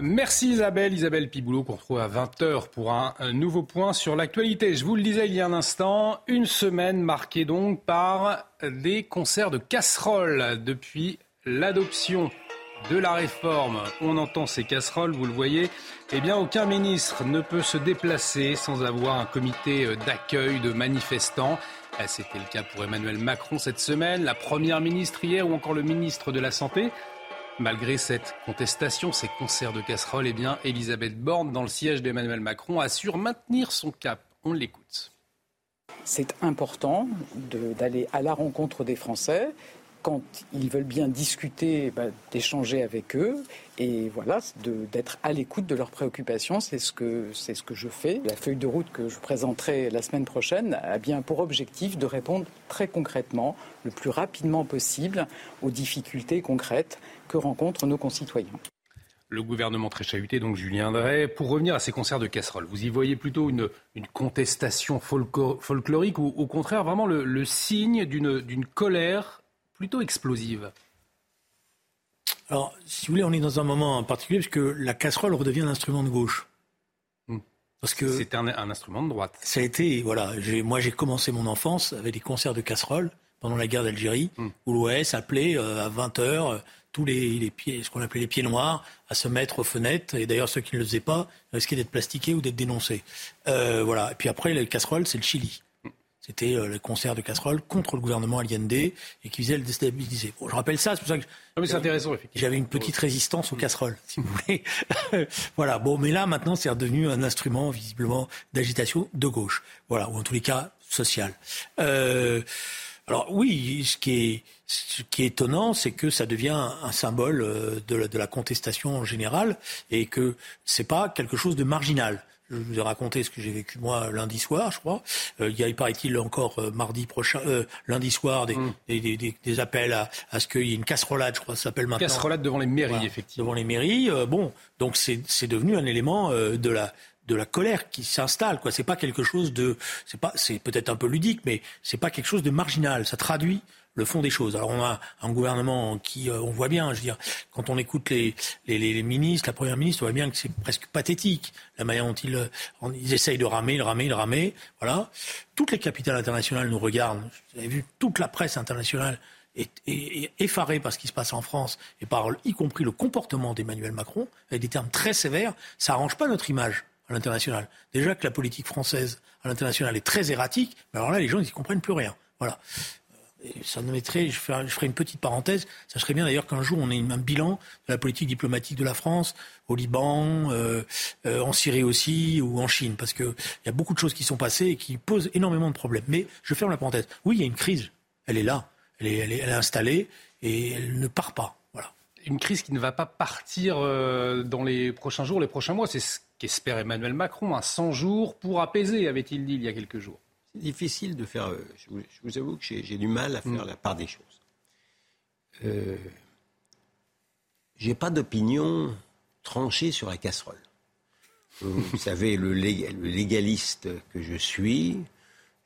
Merci Isabelle, Isabelle Piboulot qu'on retrouve à 20h pour un, nouveau point sur l'actualité. Je vous le disais il y a un instant, une semaine marquée donc par des concerts de casseroles depuis l'adoption de la réforme. On entend ces casseroles, vous le voyez. Eh bien, aucun ministre ne peut se déplacer sans avoir un comité d'accueil de manifestants. Eh, c'était le cas pour Emmanuel Macron cette semaine, la première ministre hier ou encore le ministre de la Santé. Malgré cette contestation, ces concerts de casseroles, eh bien, Elisabeth Borne, dans le siège d'Emmanuel Macron, assure maintenir son cap. On l'écoute. C'est important d'aller à la rencontre des Français quand ils veulent bien discuter, bah, d'échanger avec eux et voilà, d'être à l'écoute de leurs préoccupations. C'est ce, que, ce que je fais. La feuille de route que je présenterai la semaine prochaine a bien pour objectif de répondre très concrètement, le plus rapidement possible, aux difficultés concrètes que rencontrent nos concitoyens. Le gouvernement très chahuté, donc Julien Drey. Pour revenir à ces concerts de casseroles, vous y voyez plutôt une, contestation folklorique ou au contraire vraiment le signe d'une colère plutôt explosive. Alors, si vous voulez, on est dans un moment en particulier parce que la casserole redevient un instrument de gauche. Hmm. Parce que c'est un, instrument de droite. Ça a été, voilà, moi j'ai commencé mon enfance avec des concerts de casseroles pendant la guerre d'Algérie, hmm. où l'OS appelait euh, à 20 h euh, tous les, les, pieds, ce qu'on appelait les pieds noirs, à se mettre aux fenêtres. Et d'ailleurs, ceux qui ne le faisaient pas risquaient d'être plastiqués ou d'être dénoncés. Euh, voilà. Et puis après, les casseroles, c'est le Chili. C'était euh, le concert de casserole contre le gouvernement Allende et qui visait à le déstabiliser. Bon, je rappelle ça, c'est pour ça que ah c'est intéressant, J'avais une petite résistance aux casseroles, si vous voulez. voilà. Bon, mais là, maintenant, c'est redevenu un instrument, visiblement, d'agitation de gauche. Voilà. Ou en tous les cas, social. Euh, alors oui, ce qui est, ce qui est étonnant, c'est que ça devient un symbole euh, de la, de la contestation en général et que c'est pas quelque chose de marginal. Je vous ai raconté ce que j'ai vécu moi lundi soir, je crois. Euh, il y a, il paraît-il, encore euh, mardi prochain, euh, lundi soir, des, mm. des, des, des, appels à, à ce qu'il y ait une casserolade, je crois, ça s'appelle maintenant. Casserolade devant les mairies, effectivement. Devant les mairies. bon, donc c'est devenu un élément de la de la colère qui s'installe. Quoi, c'est pas quelque chose de, c'est pas, c'est peut-être un peu ludique, mais c'est pas quelque chose de marginal. Ça traduit le fond des choses. Alors on a un gouvernement qui, euh, on voit bien, je veux dire, quand on écoute les, les, les, ministres, la première ministre, on voit bien que c'est presque pathétique la manière dont ils, euh, ils essayent de ramer, de ramer, de ramer. Voilà. Toutes les capitales internationales nous regardent. Vous avez vu toute la presse internationale est, effarée par ce qui se passe en France et par y compris le comportement d'Emmanuel Macron avec des termes très sévères. Ça arrange pas notre image à l'international. Déjà que la politique française à l'international est très erratique, mais alors là les gens ils comprennent plus rien. Voilà ça nous mettrait, je ferai, une petite parenthèse, ça serait bien d'ailleurs qu'un jour on ait un bilan de la politique diplomatique de la France au Liban, euh, euh, en Syrie aussi ou en Chine, parce qu'il y a beaucoup de choses qui sont passées et qui posent énormément de problèmes. Mais je ferme la parenthèse. Oui, il y a une crise, elle est là, elle est, installée et elle ne part pas. Voilà. Une crise qui ne va pas partir euh, dans les prochains jours, les prochains mois, c'est ce qu'espère Emmanuel Macron, un 100 jours pour apaiser, avait-il dit il y a quelques jours difficile de faire. Euh, je vous, avoue que j'ai du mal à faire mm. la part des choses. Euh, j'ai pas d'opinion tranchée sur la casserole. Vous savez, le, légaliste que je suis,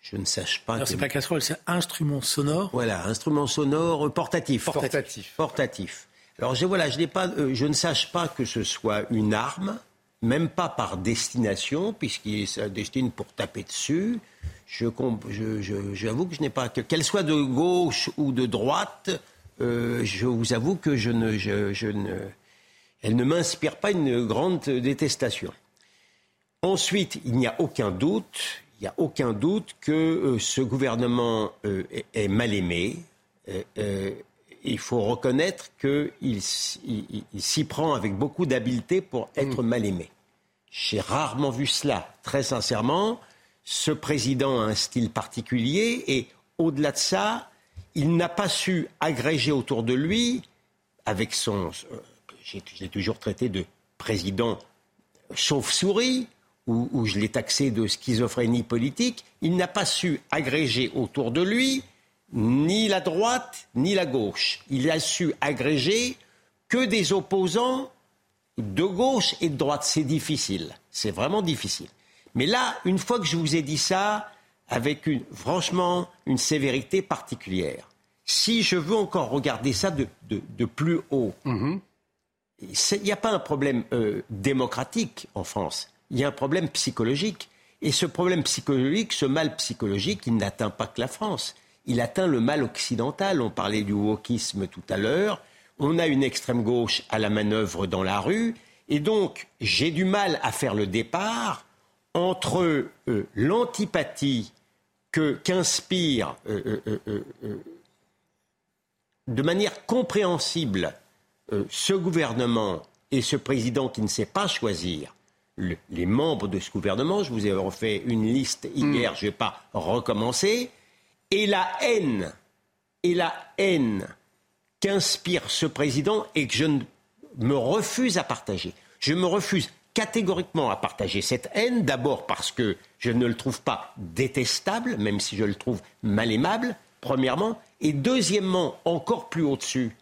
je ne sache pas. Alors, c'est pas casserole, c'est instrument sonore. Voilà, instrument sonore portatif. Portatif. Portatif. Alors, je, voilà, je, pas, euh, je ne sache pas que ce soit une arme, même pas par destination, puisqu'il est destine pour taper dessus je, j'avoue que je n'ai pas qu'elle soit de gauche ou de droite. Euh, je vous avoue que je ne, je, ne, elle ne m'inspire pas une grande détestation. Ensuite, il n'y a aucun doute, il n'y a aucun doute que euh, ce gouvernement euh, est, mal aimé. Il faut reconnaître qu'il il, s'y prend avec beaucoup d'habileté pour être mm. mal aimé. J'ai rarement vu cela, très sincèrement ce président a un style particulier et au-delà de ça, il n'a pas su agréger autour de lui, avec son. Euh, j'ai toujours traité de président chauve-souris où, je l'ai taxé de schizophrénie politique, il n'a pas su agréger autour de lui ni la droite ni la gauche. Il a su agréger que des opposants de gauche et de droite. C'est difficile. C'est vraiment difficile. Mais là, une fois que je vous ai dit ça, avec une, franchement une sévérité particulière, si je veux encore regarder ça de, plus haut, mhm. il n'y a pas un problème euh, démocratique en France, il y a un problème psychologique. Et ce problème psychologique, ce mal psychologique, il n'atteint pas que la France. Il atteint le mal occidental. On parlait du wokisme tout à l'heure. On a une extrême gauche à la manœuvre dans la rue. Et donc, j'ai du mal à faire le départ entre euh, l'antipathie que qu'inspire euh, de manière compréhensible ce gouvernement et ce président qui ne sait pas choisir les membres de ce gouvernement. Je vous ai refait une liste hier, mm. je ne vais pas recommencer. Et la haine, et la haine qu'inspire ce président et que je me refuse à partager. Je me refuse catégoriquement à partager cette haine, d'abord parce que je ne le trouve pas détestable, même si je le trouve mal aimable, premièrement, et deuxièmement, encore plus au-dessus,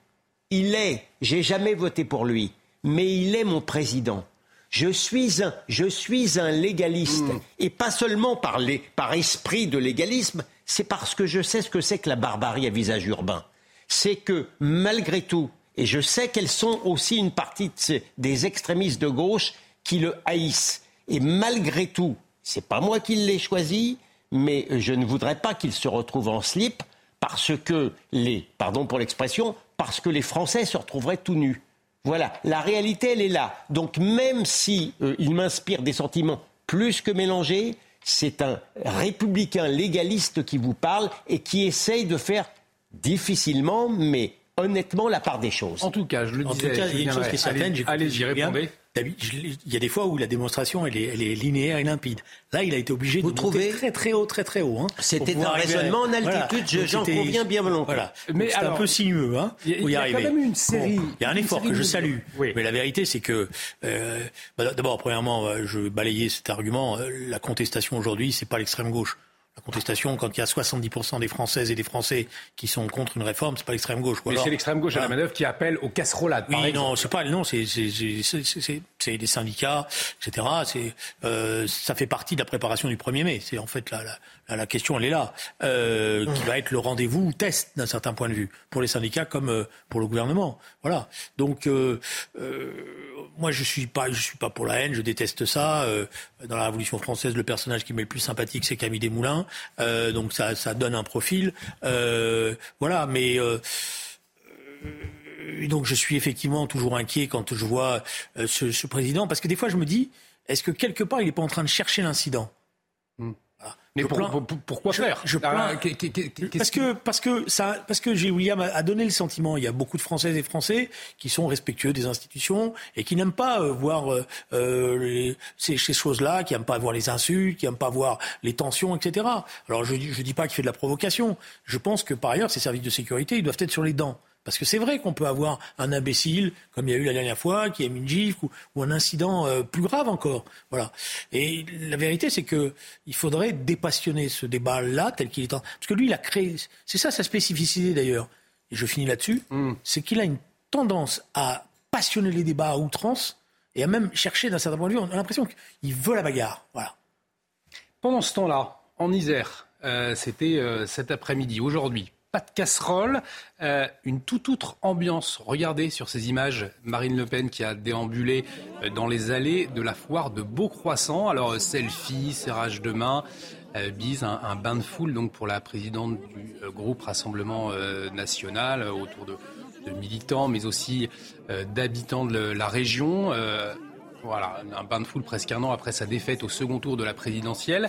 il est, j'ai jamais voté pour lui, mais il est mon président. Je suis un, je suis un légaliste. Hmm. Et pas seulement par, par esprit de légalisme, c'est parce que je sais ce que c'est que la barbarie à visage urbain. C'est que, malgré tout, et je sais qu'elles sont aussi une partie des extrémistes de gauche qui le haïssent. Et malgré tout, c'est pas moi qui l'ai choisi, mais je ne voudrais pas qu'il se retrouve en slip parce que les, pardon pour l'expression, parce que les Français se retrouveraient tout nus. Voilà, la réalité, elle est là. Donc même si euh, il m'inspire des sentiments plus que mélangés, c'est un républicain légaliste qui vous parle et qui essaye de faire difficilement, mais honnêtement, la part des choses. En tout cas, je le en disais. Tout cas, il y a une chose qui est certaine. Allez-y, répondez. Il y a des fois où la démonstration elle est, linéaire et limpide. Là, il a été obligé de monter très très haut, très très haut. Hein, C'était un raisonnement en altitude, j'en conviens bien volontiers. Voilà. Mais c'est un peu sinueux, hein, Il y, a, quand même une série. il y a un effort que je salue. Mais la vérité, c'est que euh, bah, d'abord, premièrement, euh, je vais balayer cet argument. Euh, la contestation aujourd'hui, c'est pas l'extrême gauche. La contestation, quand il y a 70% des Françaises et des Français qui sont contre une réforme, c'est pas l'extrême gauche. Mais c'est l'extrême gauche à la manœuvre qui appelle aux casserolades. Oui, non, c'est pas, non, c'est des syndicats, etc. C'est, euh, ça fait partie de la préparation du 1er mai. C'est en fait la, la, la, question, elle est là, euh, qui va être le rendez-vous test d'un certain point de vue pour les syndicats comme euh, pour le gouvernement. Voilà. Donc, euh, moi, je suis pas, suis pas pour la haine. Je déteste ça. Dans la Révolution française, le personnage qui m'est le plus sympathique, c'est Camille Desmoulins. Donc ça, donne un profil. Voilà, mais donc je suis effectivement toujours inquiet quand je vois ce, ce, président, parce que des fois je me dis, est-ce que quelque part il n'est pas en train de chercher l'incident? Hmm. Mais pourquoi faire je ah, Parce que parce que ça parce que William a, donné le sentiment. Il y a beaucoup de Françaises et Français qui sont respectueux des institutions et qui n'aiment pas euh, voir euh, euh ces, choses-là, qui n'aiment pas voir les insultes, qui n'aiment pas voir les tensions, etc. Alors je ne dis pas qu'il fait de la provocation. Je pense que par ailleurs ces services de sécurité ils doivent être sur les dents. Parce que c'est vrai qu'on peut avoir un imbécile, comme il y a eu la dernière fois, qui a mis une gifle, ou, un incident euh, plus grave encore. Voilà. Et la vérité, c'est que il faudrait dépassionner ce débat-là, tel qu'il est en... Parce que lui, il a créé... C'est ça sa spécificité d'ailleurs. Et je finis là-dessus. Mm. C'est qu'il a une tendance à passionner les débats à outrance et à même chercher d'un certain point de vue. On a l'impression qu'il veut la bagarre. Voilà. Pendant ce temps-là, en Isère, euh, c'était euh, cet après-midi, aujourd'hui, pas de casserole, euh, une toute autre ambiance. Regardez sur ces images Marine Le Pen qui a déambulé euh, dans les allées de la foire de Beaucroissant. Alors euh, selfie, serrage de main, bise, un, bain de foule donc pour la présidente du groupe Rassemblement National autour de, de, militants, mais aussi d'habitants de la région. voilà, un bain de foule presque un an après sa défaite au second tour de la présidentielle.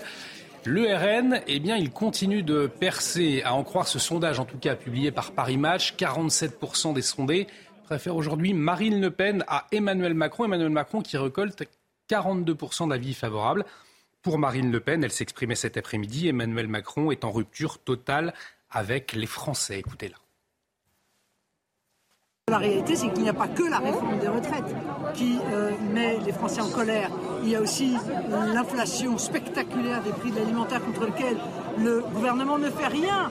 Le RN, eh bien, il continue de percer, à en croire ce sondage, en tout cas publié par Paris Match. 47% des sondés préfèrent aujourd'hui Marine Le Pen à Emmanuel Macron. Emmanuel Macron qui récolte 42% d'avis favorables. Pour Marine Le Pen, elle s'exprimait cet après-midi. Emmanuel Macron est en rupture totale avec les Français. Écoutez-la. La réalité, c'est qu'il n'y a pas que la réforme des retraites qui euh, met les Français en colère. Il y a aussi l'inflation spectaculaire des prix de l'alimentaire contre lequel le gouvernement ne fait rien,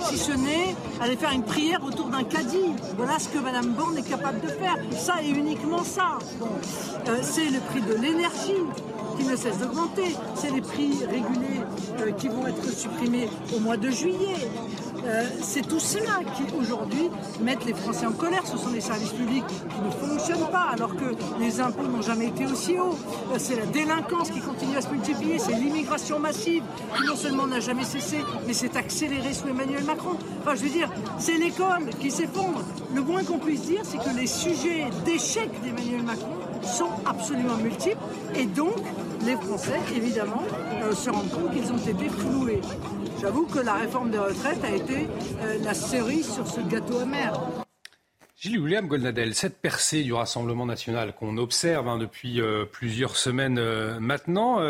si ce n'est aller faire une prière autour d'un caddie. Voilà ce que Mme Borne est capable de faire. Ça et uniquement ça. Euh, c'est le prix de l'énergie qui ne cesse d'augmenter. C'est les prix régulés euh, qui vont être supprimés au mois de juillet. Euh, c'est tout cela qui aujourd'hui mettent les Français en colère. Ce sont les services publics qui ne fonctionnent pas alors que les impôts n'ont jamais été aussi hauts. Euh, c'est la délinquance qui continue à se multiplier. C'est l'immigration massive qui non seulement n'a jamais cessé, mais s'est accélérée sous Emmanuel Macron. Enfin, je veux dire, c'est l'école qui s'effondre. Le moins qu'on puisse dire, c'est que les sujets d'échec d'Emmanuel Macron sont absolument multiples et donc les Français, évidemment, euh, se rendent compte qu'ils ont été floués. J'avoue que la réforme des retraites a été euh, la cerise sur ce gâteau amer. Gilles William Goldnadel, cette percée du Rassemblement national qu'on observe hein, depuis euh, plusieurs semaines euh, maintenant,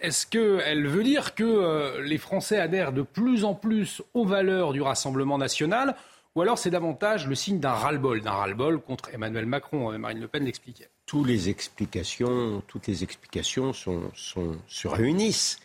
est-ce qu'elle veut dire que les Français adhèrent de plus en plus aux valeurs du Rassemblement national ou alors c'est davantage le signe d'un ras-le-bol, d'un ras-le-bol contre Emmanuel Macron Marine Le Pen l'expliquait. Toutes les explications, toutes les explications sont, se réunissent.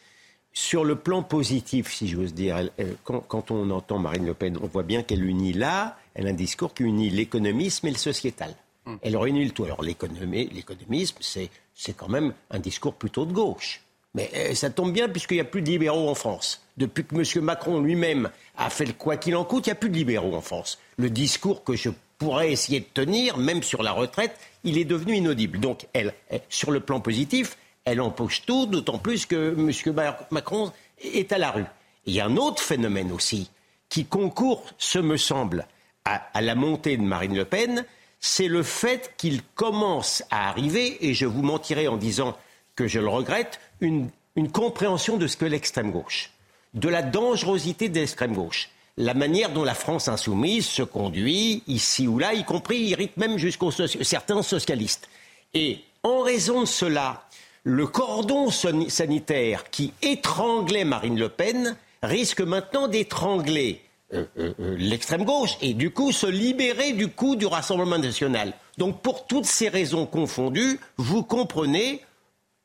Sur le plan positif, si j'ose dire, quand, on entend Marine Le Pen, on voit bien qu'elle unit là, elle a un discours qui unit l'économisme et le sociétal. Hmm. Elle réunit le tout. Alors l'économisme, c'est, quand même un discours plutôt de gauche. Mais euh, ça tombe bien puisqu'il n'y a plus de libéraux en France. Depuis que M. Macron lui-même a fait le quoi qu'il en coûte, il n'y a plus de libéraux en France. Le discours que je pourrais essayer de tenir, même sur la retraite, il est devenu inaudible. Donc, elle, sur le plan positif, elle empoche tout, d'autant plus que M. Macron est à la rue. il y a un autre phénomène aussi qui concourt, ce me semble, à, la montée de Marine Le Pen, c'est le fait qu'il commence à arriver, et je vous mentirai en disant que je le regrette, une, compréhension de ce que l'extrême gauche, de la dangerosité de l'extrême gauche, la manière dont la France insoumise se conduit ici ou là, y compris irrite même jusqu'aux certains socialistes. Et en raison de cela, le cordon sanitaire qui étranglait Marine Le Pen risque maintenant d'étrangler euh, euh, euh, l'extrême gauche et du coup se libérer du coup du Rassemblement national. Donc pour toutes ces raisons confondues, vous comprenez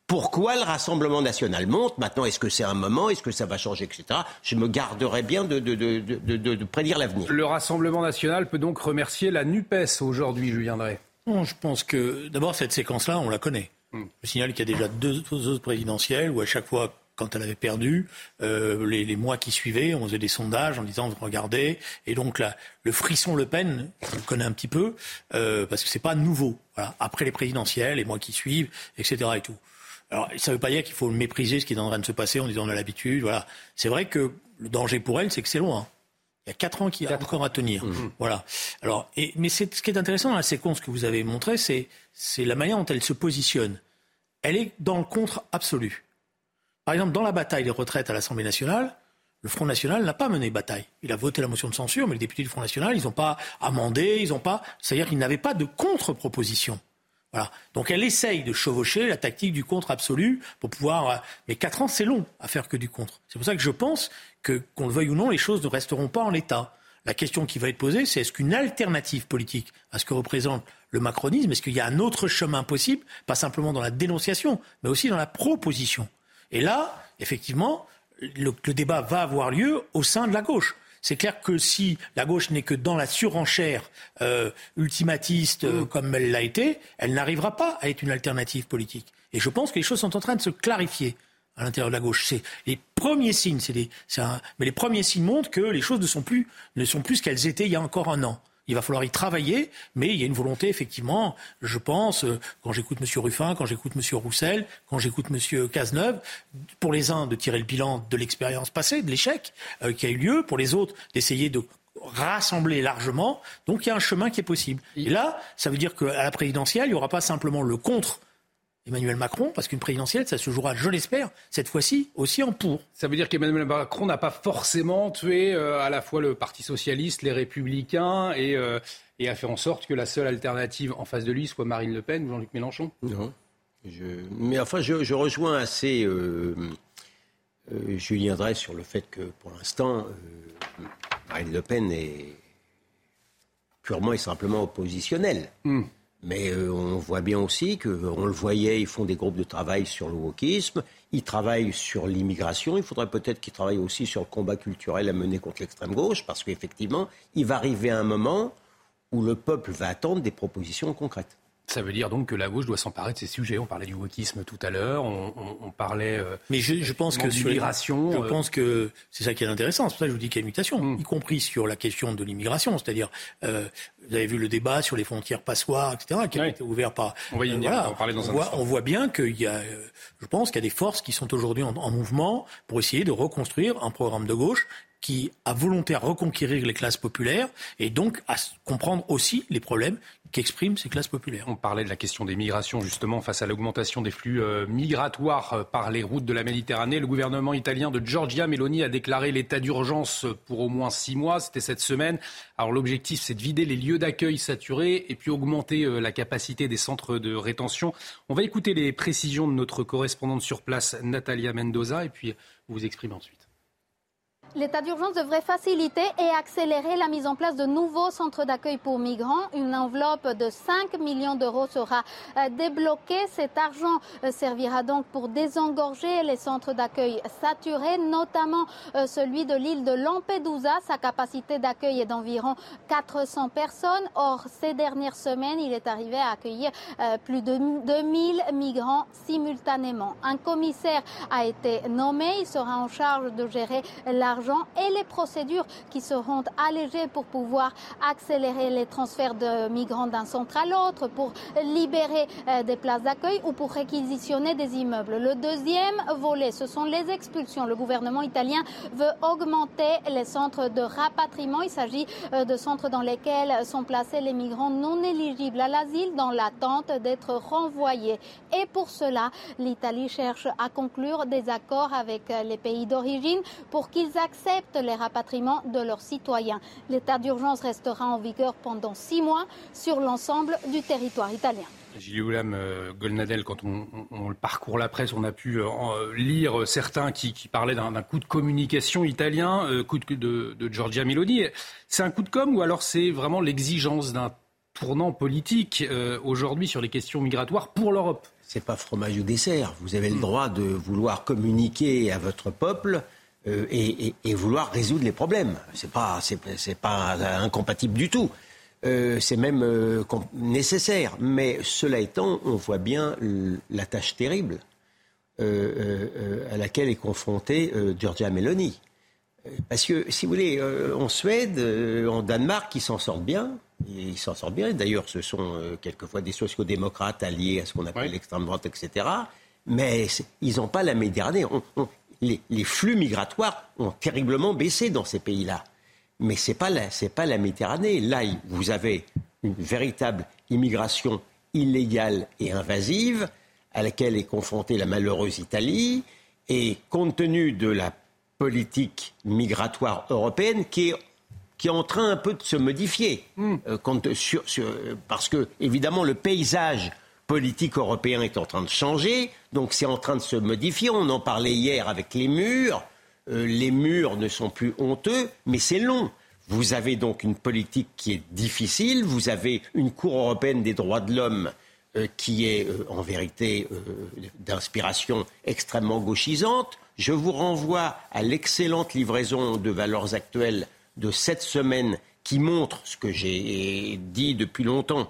pourquoi le Rassemblement national monte. Maintenant, est-ce que c'est un moment Est-ce que ça va changer, etc. Je me garderai bien de, de, prédire l'avenir. Le Rassemblement national peut donc remercier la NUPES aujourd'hui, Julien Drey. je pense que d'abord, cette séquence-là, on la connaît. Je signale qu'il y a déjà deux autres présidentielles où à chaque fois quand elle avait perdu, euh, les, mois qui suivaient, on faisait des sondages en disant regardez, et donc là, le frisson Le Pen, on le connaît un petit peu, euh, parce que c'est pas nouveau. Après les présidentielles, les mois qui suivent, etc. et tout. Alors, ça ne veut pas dire qu'il faut mépriser ce qui est en train de se passer en disant on a l'habitude. Voilà. C'est vrai que le danger pour elle, c'est que c'est loin. Il y a quatre ans qu'il y a encore à tenir. Mmh. Voilà. Alors, et, mais ce qui est intéressant dans la séquence que vous avez montrée, c'est la manière dont elle se positionne elle est dans le contre absolu. Par exemple, dans la bataille des retraites à l'Assemblée nationale, le Front National n'a pas mené bataille. Il a voté la motion de censure, mais les députés du Front National, ils n'ont pas amendé, ils n'ont pas. C'est-à-dire qu'ils n'avaient pas de contre-proposition. Voilà. Donc elle essaye de chevaucher la tactique du contre absolu pour pouvoir. Euh, mais quatre ans, c'est long à faire que du contre. C'est pour ça que je pense que, qu'on le veuille ou non, les choses ne resteront pas en l'état. La question qui va être posée, c'est est-ce qu'une alternative politique à ce que représente le macronisme Est-ce qu'il y a un autre chemin possible, pas simplement dans la dénonciation, mais aussi dans la proposition? Et là, effectivement, le, débat va avoir lieu au sein de la gauche. C'est clair que si la gauche n'est que dans la surenchère euh, ultimatiste euh, mmh. comme elle l'a été, elle n'arrivera pas à être une alternative politique. Et je pense que les choses sont en train de se clarifier à l'intérieur de la gauche. C'est les premiers signes, c'est mais les premiers signes montrent que les choses ne sont plus, ne sont plus ce qu'elles étaient il y a encore un an. Il va falloir y travailler, mais il y a une volonté, effectivement, je pense, euh, quand j'écoute M. Ruffin, quand j'écoute M. Roussel, quand j'écoute M. Cazeneuve, pour les uns de tirer le bilan de l'expérience passée, de l'échec euh, qui a eu lieu, pour les autres d'essayer de rassembler largement. Donc il y a un chemin qui est possible. Et là, ça veut dire qu'à la présidentielle, il n'y aura pas simplement le contre Emmanuel Macron, parce qu'une présidentielle, ça se jouera, je l'espère, cette fois-ci aussi en pour. Ça veut dire qu'Emmanuel Macron n'a pas forcément tué euh, à la fois le Parti socialiste, les Républicains, euh, et, a fait en sorte que la seule alternative en face de lui soit Marine Le Pen ou Jean-Luc Mélenchon Non. Mais enfin, je, rejoins assez euh, Julien Drey sur le fait que, pour l'instant, Marine Le Pen est purement et simplement oppositionnels. Hmm. Mais euh, on voit bien aussi qu'on le voyait, ils font des groupes de travail sur le wokisme, ils travaillent sur l'immigration, il faudrait peut-être qu'ils travaillent aussi sur le combat culturel à mener contre l'extrême gauche, parce qu'effectivement, il va arriver un moment où le peuple va attendre des propositions concrètes. Ça veut dire donc que la gauche doit s'emparer de ces sujets. On parlait du wokisme tout à l'heure, on, parlait. Euh, Mais je, pense que sur l'immigration, je euh, pense que c'est ça qui est intéressant. C'est pour ça que je vous dis qu'il y a une mutation, hmm. y compris sur la question de l'immigration. C'est-à-dire, euh, vous avez vu le débat sur les frontières passoires, etc., qui a été ouvert par. On va y venir. on, parler dans on, voit, on voit bien qu'il y a, je pense qu'il y a des forces qui sont aujourd'hui en, en mouvement pour essayer de reconstruire un programme de gauche qui a volonté à reconquérir les classes populaires et donc à comprendre aussi les problèmes qu'expriment ces classes populaires. On parlait de la question des migrations justement face à l'augmentation des flux euh, migratoires euh, par les routes de la Méditerranée. Le gouvernement italien de Giorgia Meloni a déclaré l'état d'urgence pour au moins six mois. C'était cette semaine. Alors l'objectif, c'est de vider les lieux d'accueil saturés et puis augmenter euh, la capacité des centres de rétention. On va écouter les précisions de notre correspondante sur place, Natalia Mendoza, et puis vous exprimer ensuite. L'état d'urgence devrait faciliter et accélérer la mise en place de nouveaux centres d'accueil pour migrants. Une enveloppe de 5 millions d'euros sera euh, débloquée. Cet argent euh, servira donc pour désengorger les centres d'accueil saturés, notamment euh, celui de l'île de Lampedusa. Sa capacité d'accueil est d'environ 400 personnes. Or, ces dernières semaines, il est arrivé à accueillir plus de 2000 migrants simultanément. Un commissaire a été nommé. Il sera en charge de gérer l'argent et les procédures qui seront allégées pour pouvoir accélérer les transferts de migrants d'un centre à l'autre, pour libérer euh, des places d'accueil ou pour réquisitionner des immeubles. Le deuxième volet, ce sont les expulsions. Le gouvernement italien veut augmenter les centres de rapatriement. Il s'agit euh, de centres dans lesquels sont placés les migrants non éligibles à l'asile dans l'attente d'être renvoyés. Et pour cela, l'Italie cherche à conclure des accords avec euh, les pays d'origine pour qu'ils acceptent les rapatriements de leurs citoyens. L'état d'urgence restera en vigueur pendant six mois sur l'ensemble du territoire italien. Gilles Oulam, euh, Golnadel, quand on, parcourt la presse, on a pu euh, lire certains qui, parlaient d'un coup de communication italien, euh, coup de, de, de Giorgia Meloni. C'est un coup de com ou alors c'est vraiment l'exigence d'un tournant politique aujourd'hui sur les questions migratoires pour l'Europe? C'est pas fromage ou dessert. Vous avez le droit de vouloir communiquer à votre peuple euh, et, vouloir résoudre les problèmes. C'est pas, c'est, pas incompatible du tout. Euh, c'est même euh, nécessaire. Mais cela étant, on voit bien la tâche terrible à laquelle est confrontée Giorgia Meloni. Parce que, si vous voulez, en Suède, en Danemark, ils s'en sortent bien. Ils s'en sortent bien. D'ailleurs, ce sont quelquefois des sociodémocrates alliés à ce qu'on appelle l'extrême droite, etc. Mais ils n'ont pas la Méditerranée les, flux migratoires ont terriblement baissé dans ces pays-là. Mais ce n'est pas, la, pas la Méditerranée. Là, vous avez une véritable immigration illégale et invasive à laquelle est confrontée la malheureuse Italie. Et compte tenu de la politique migratoire européenne qui est, qui est en train un peu de se modifier, hmm. euh, parce que évidemment le paysage politique européen est en train de changer, donc c'est en train de se modifier. On en parlait hier avec les murs. Euh, les murs ne sont plus honteux, mais c'est long. Vous avez donc une politique qui est difficile, vous avez une Cour européenne des droits de l'homme euh, qui est euh, en vérité d'inspiration extrêmement gauchisante. Je vous renvoie à l'excellente livraison de valeurs actuelles de cette semaine qui montre ce que j'ai dit depuis longtemps,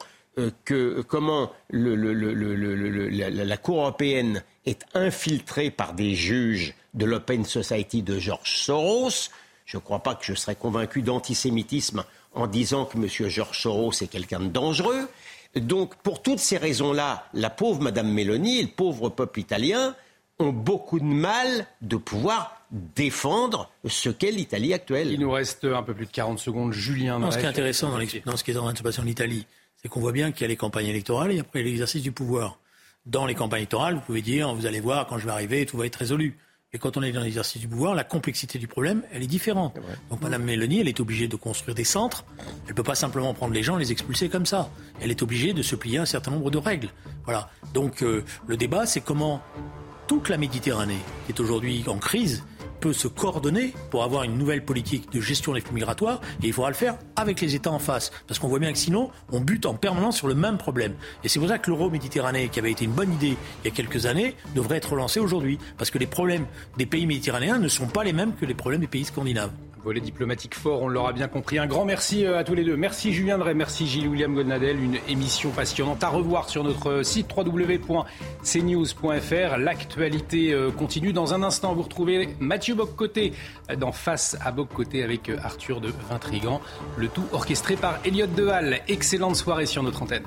que comment la, Cour européenne est infiltrée par des juges de l'Open Society de George Soros. Je ne crois pas que je serais convaincu d'antisémitisme en disant que M. George Soros est quelqu'un de dangereux. Donc, pour toutes ces raisons-là, la pauvre Madame Meloni et le pauvre peuple italien ont beaucoup de mal de pouvoir défendre ce qu'est l'Italie actuelle. Il nous reste un peu plus de 40 secondes. Julien. ce qui est intéressant dans, dans ce qui est en train de se passer en Italie, c'est qu'on voit bien qu'il y a les campagnes électorales et après l'exercice du pouvoir. Dans les campagnes électorales, vous pouvez dire, vous allez voir, quand je vais arriver, tout va être résolu. Et quand on est dans l'exercice du pouvoir, la complexité du problème, elle est différente. Donc Mme Mélanie, elle est obligée de construire des centres. Elle ne peut pas simplement prendre les gens et les expulser comme ça. Elle est obligée de se plier à un certain nombre de règles. Voilà. Donc euh, le débat, c'est comment toute la Méditerranée, qui est aujourd'hui en crise, peut se coordonner pour avoir une nouvelle politique de gestion des flux migratoires et il faudra le faire avec les États en face. Parce qu'on voit bien que sinon, on bute en permanence sur le même problème. Et c'est pour ça que l'euro méditerranéen, qui avait été une bonne idée il y a quelques années, devrait être relancé aujourd'hui. Parce que les problèmes des pays méditerranéens ne sont pas les mêmes que les problèmes des pays scandinaves. Volet diplomatique fort, on l'aura bien compris. Un grand merci euh, à tous les deux. Merci Julien Drey, merci Gilles William Godnadel. Une émission passionnante à revoir sur notre site www.cnews.fr. L'actualité euh, continue. Dans un instant, vous retrouvez Mathieu Boccoté euh, dans Face à Boccoté avec Arthur de Vintrigan. Le tout orchestré par Elliot Deval. Excellente soirée sur notre antenne.